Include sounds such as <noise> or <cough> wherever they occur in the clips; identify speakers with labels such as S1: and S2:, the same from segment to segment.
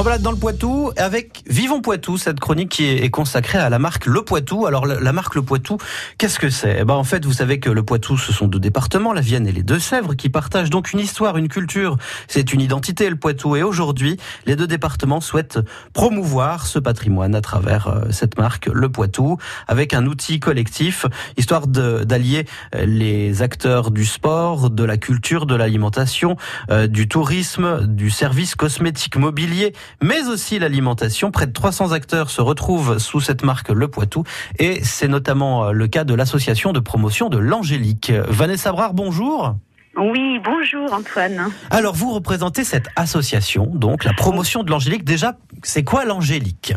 S1: En balade dans le Poitou avec Vivons Poitou, cette chronique qui est consacrée à la marque Le Poitou. Alors la marque Le Poitou, qu'est-ce que c'est? Eh ben en fait, vous savez que le Poitou, ce sont deux départements, la Vienne et les Deux-Sèvres, qui partagent donc une histoire, une culture. C'est une identité, le Poitou. Et aujourd'hui, les deux départements souhaitent promouvoir ce patrimoine à travers euh, cette marque Le Poitou, avec un outil collectif, histoire d'allier euh, les acteurs du sport, de la culture, de l'alimentation, euh, du tourisme, du service cosmétique mobilier mais aussi l'alimentation. Près de 300 acteurs se retrouvent sous cette marque Le Poitou et c'est notamment euh, le cas de l'association de promotion de l'Angélique. Vanessa Brard, bonjour.
S2: Oui, bonjour Antoine.
S1: Alors vous représentez cette association, donc la promotion de l'Angélique. Déjà, c'est quoi l'Angélique?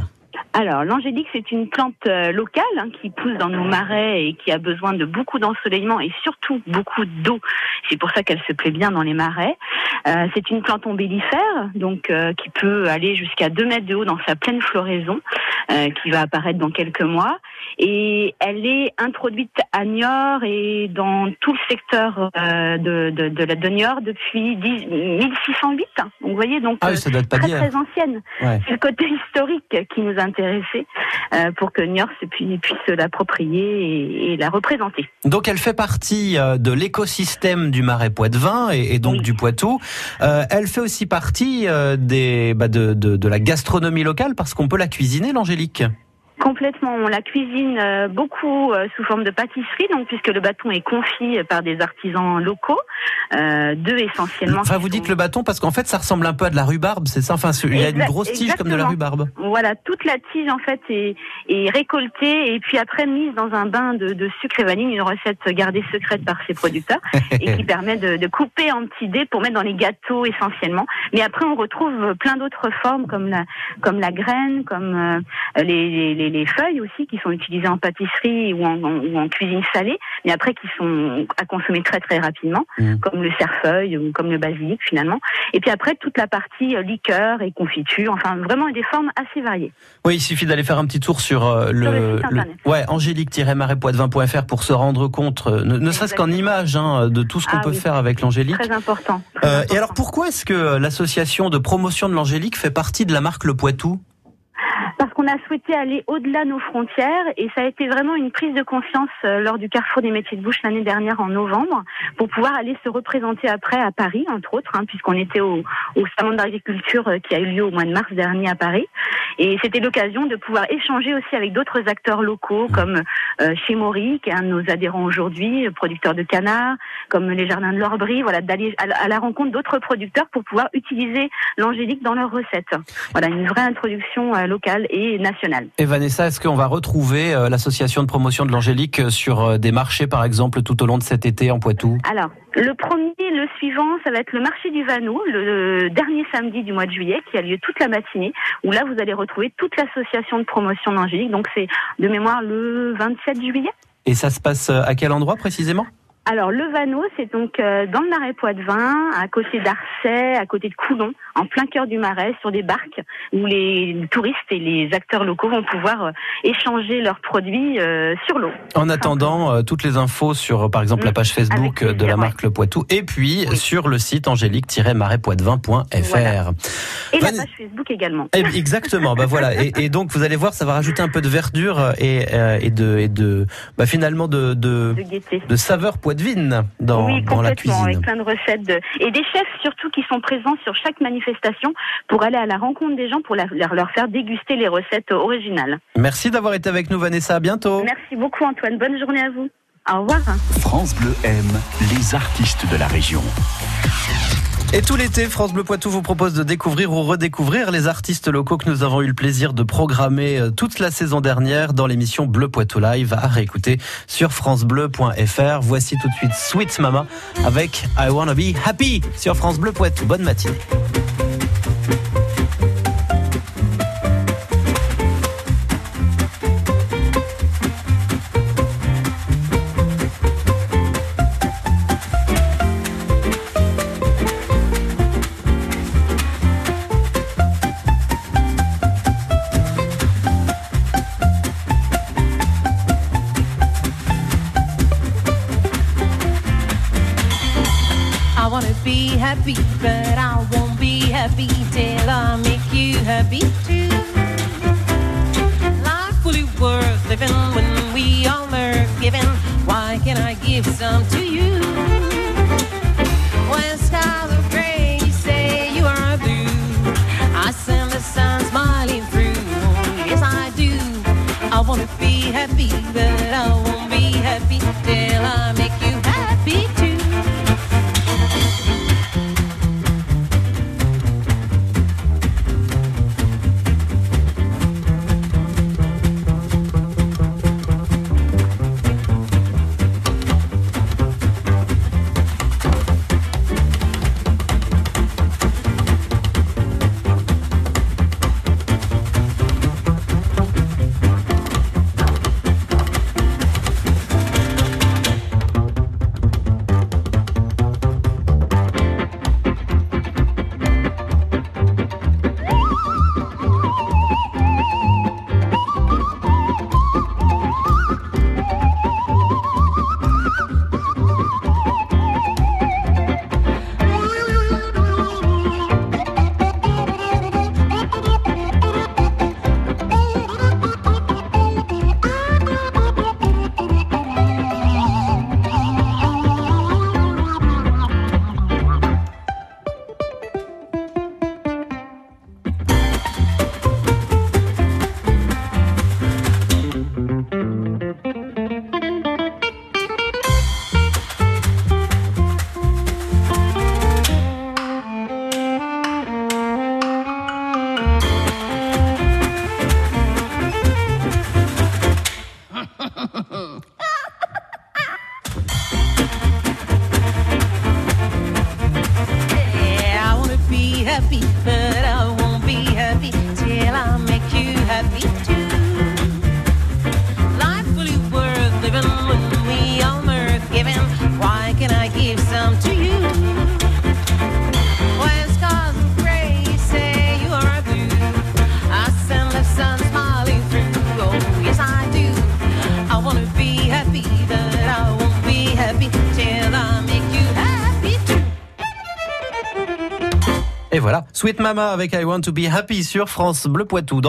S2: Alors, l'angélique, c'est une plante euh, locale hein, qui pousse dans nos marais et qui a besoin de beaucoup d'ensoleillement et surtout beaucoup d'eau. C'est pour ça qu'elle se plaît bien dans les marais. Euh, c'est une plante ombellifère, donc euh, qui peut aller jusqu'à 2 mètres de haut dans sa pleine floraison, qui va apparaître dans quelques mois. Et elle est introduite à Niort et dans tout le secteur de, de, de, la de Niort depuis 10, 1608. Donc, vous voyez, donc
S1: ah ça date pas
S2: très, très ancienne. C'est le côté historique qui nous intéresse euh, pour que Niort puisse l'approprier et, la représenter.
S1: Donc elle fait partie euh, de l'écosystème du marais Poitevin et, et donc du Poitou. Euh, elle fait aussi partie des, bah, de, de la gastronomie locale parce qu'on peut la cuisiner, l'Angélique?
S2: Complètement. On la cuisine euh, beaucoup euh, sous forme de pâtisserie, donc puisque le bâton est confit par des artisans locaux, euh, deux essentiellement.
S1: Enfin, vous dites le bâton parce qu'en fait, ça ressemble un peu à de la rhubarbe, c'est ça? Enfin, il y a une grosse tige comme de la rhubarbe.
S2: Voilà, toute la tige en fait est, est récoltée et puis après mise dans un bain de, de, sucre et vanille, une recette gardée secrète par ses producteurs et qui <laughs> permet de, de, couper en petits dés pour mettre dans les gâteaux essentiellement. Mais après, on retrouve plein d'autres formes comme la comme la graine, comme euh, les, les les feuilles aussi qui sont utilisées en pâtisserie ou en, cuisine salée, mais après qui sont à consommer très très rapidement, mmh. comme le cerfeuil ou comme le basilic finalement. Et puis après toute la partie euh, liqueur et confiture, enfin vraiment des formes assez variées.
S1: Oui, il suffit d'aller faire un petit tour sur, euh, le, ouais angélique-marépoitvin.fr pour se rendre compte, euh, ne, serait-ce qu'en image, hein, de tout ce qu'on ah peut faire avec l'angélique.
S2: Très important.
S1: Et alors pourquoi est-ce que l'association de promotion de l'angélique fait partie de la marque Le Poitou?
S2: Parce qu'on a souhaité aller au-delà de nos frontières et ça a été vraiment une prise de conscience euh, lors du Carrefour des métiers de bouche l'année dernière en novembre pour pouvoir aller se représenter après à Paris, entre autres, hein, puisqu'on était au, au salon d'agriculture euh, qui a eu lieu au mois de mars dernier à Paris. Et c'était l'occasion de pouvoir échanger aussi avec d'autres acteurs locaux comme euh, chez Maury, qui est un de nos adhérents aujourd'hui, producteur de canards, comme les jardins de l'Orbry, voilà, d'aller à la rencontre d'autres producteurs pour pouvoir utiliser l'angélique dans leurs recettes. Voilà, une vraie introduction locale et nationale.
S1: Et Vanessa, est-ce qu'on va retrouver euh, l'association de promotion de l'angélique euh, sur euh, des marchés, par exemple, tout au long de cet été en Poitou?
S2: Alors, le premier, le suivant, ça va être le marché du Vanneau, le dernier samedi du mois de juillet, qui a lieu toute la matinée, où là, vous allez retrouver toute l'association de promotion d'angélique. Donc, c'est de mémoire le 27 juillet.
S1: Et ça se passe à quel endroit précisément?
S2: Alors le Vanneau, c'est donc euh, dans le marais Poitevin, à côté d'Arcet, à côté de Coulon, en plein cœur du marais, sur des barques où les touristes et les acteurs locaux vont pouvoir euh, échanger leurs produits euh, sur l'eau.
S1: En attendant, toutes les infos sur, par exemple, la mm. page Facebook de la marque Le Poitou, et puis sur le site angélique-marais-poitevin.fr.
S2: Et la page Facebook également.
S1: Eh exactement, bah voilà. Et, donc vous allez voir, ça va rajouter un peu de verdure et, et de, et de bah, finalement de, de, de, de saveur poitevin Poitevine dans,
S2: oui,
S1: dans la cuisine.
S2: avec plein de recettes et des chefs surtout qui sont présents sur chaque manifestation pour aller à la rencontre des gens pour leur, leur faire déguster les recettes originales.
S1: Merci d'avoir été avec nous Vanessa, à bientôt.
S2: Merci beaucoup Antoine, bonne journée à vous. Au revoir.
S3: France Bleu aime les artistes de la région.
S1: Et tout l'été, France Bleu Poitou vous propose de découvrir ou redécouvrir les artistes locaux que nous avons eu le plaisir de programmer euh, toute la saison dernière dans l'émission Bleu Poitou Live à réécouter sur francebleu.fr. Voici tout de suite Sweet Mama avec I Wanna Be Happy sur France Bleu Poitou. Bonne matinée.
S4: I wanna be happy, but I won't be happy till I make you happy too. Life will worth living when we all are giving. Why can't I give some to you?
S1: Sweet Mama avec I Want to Be Happy sur France Bleu Poitou.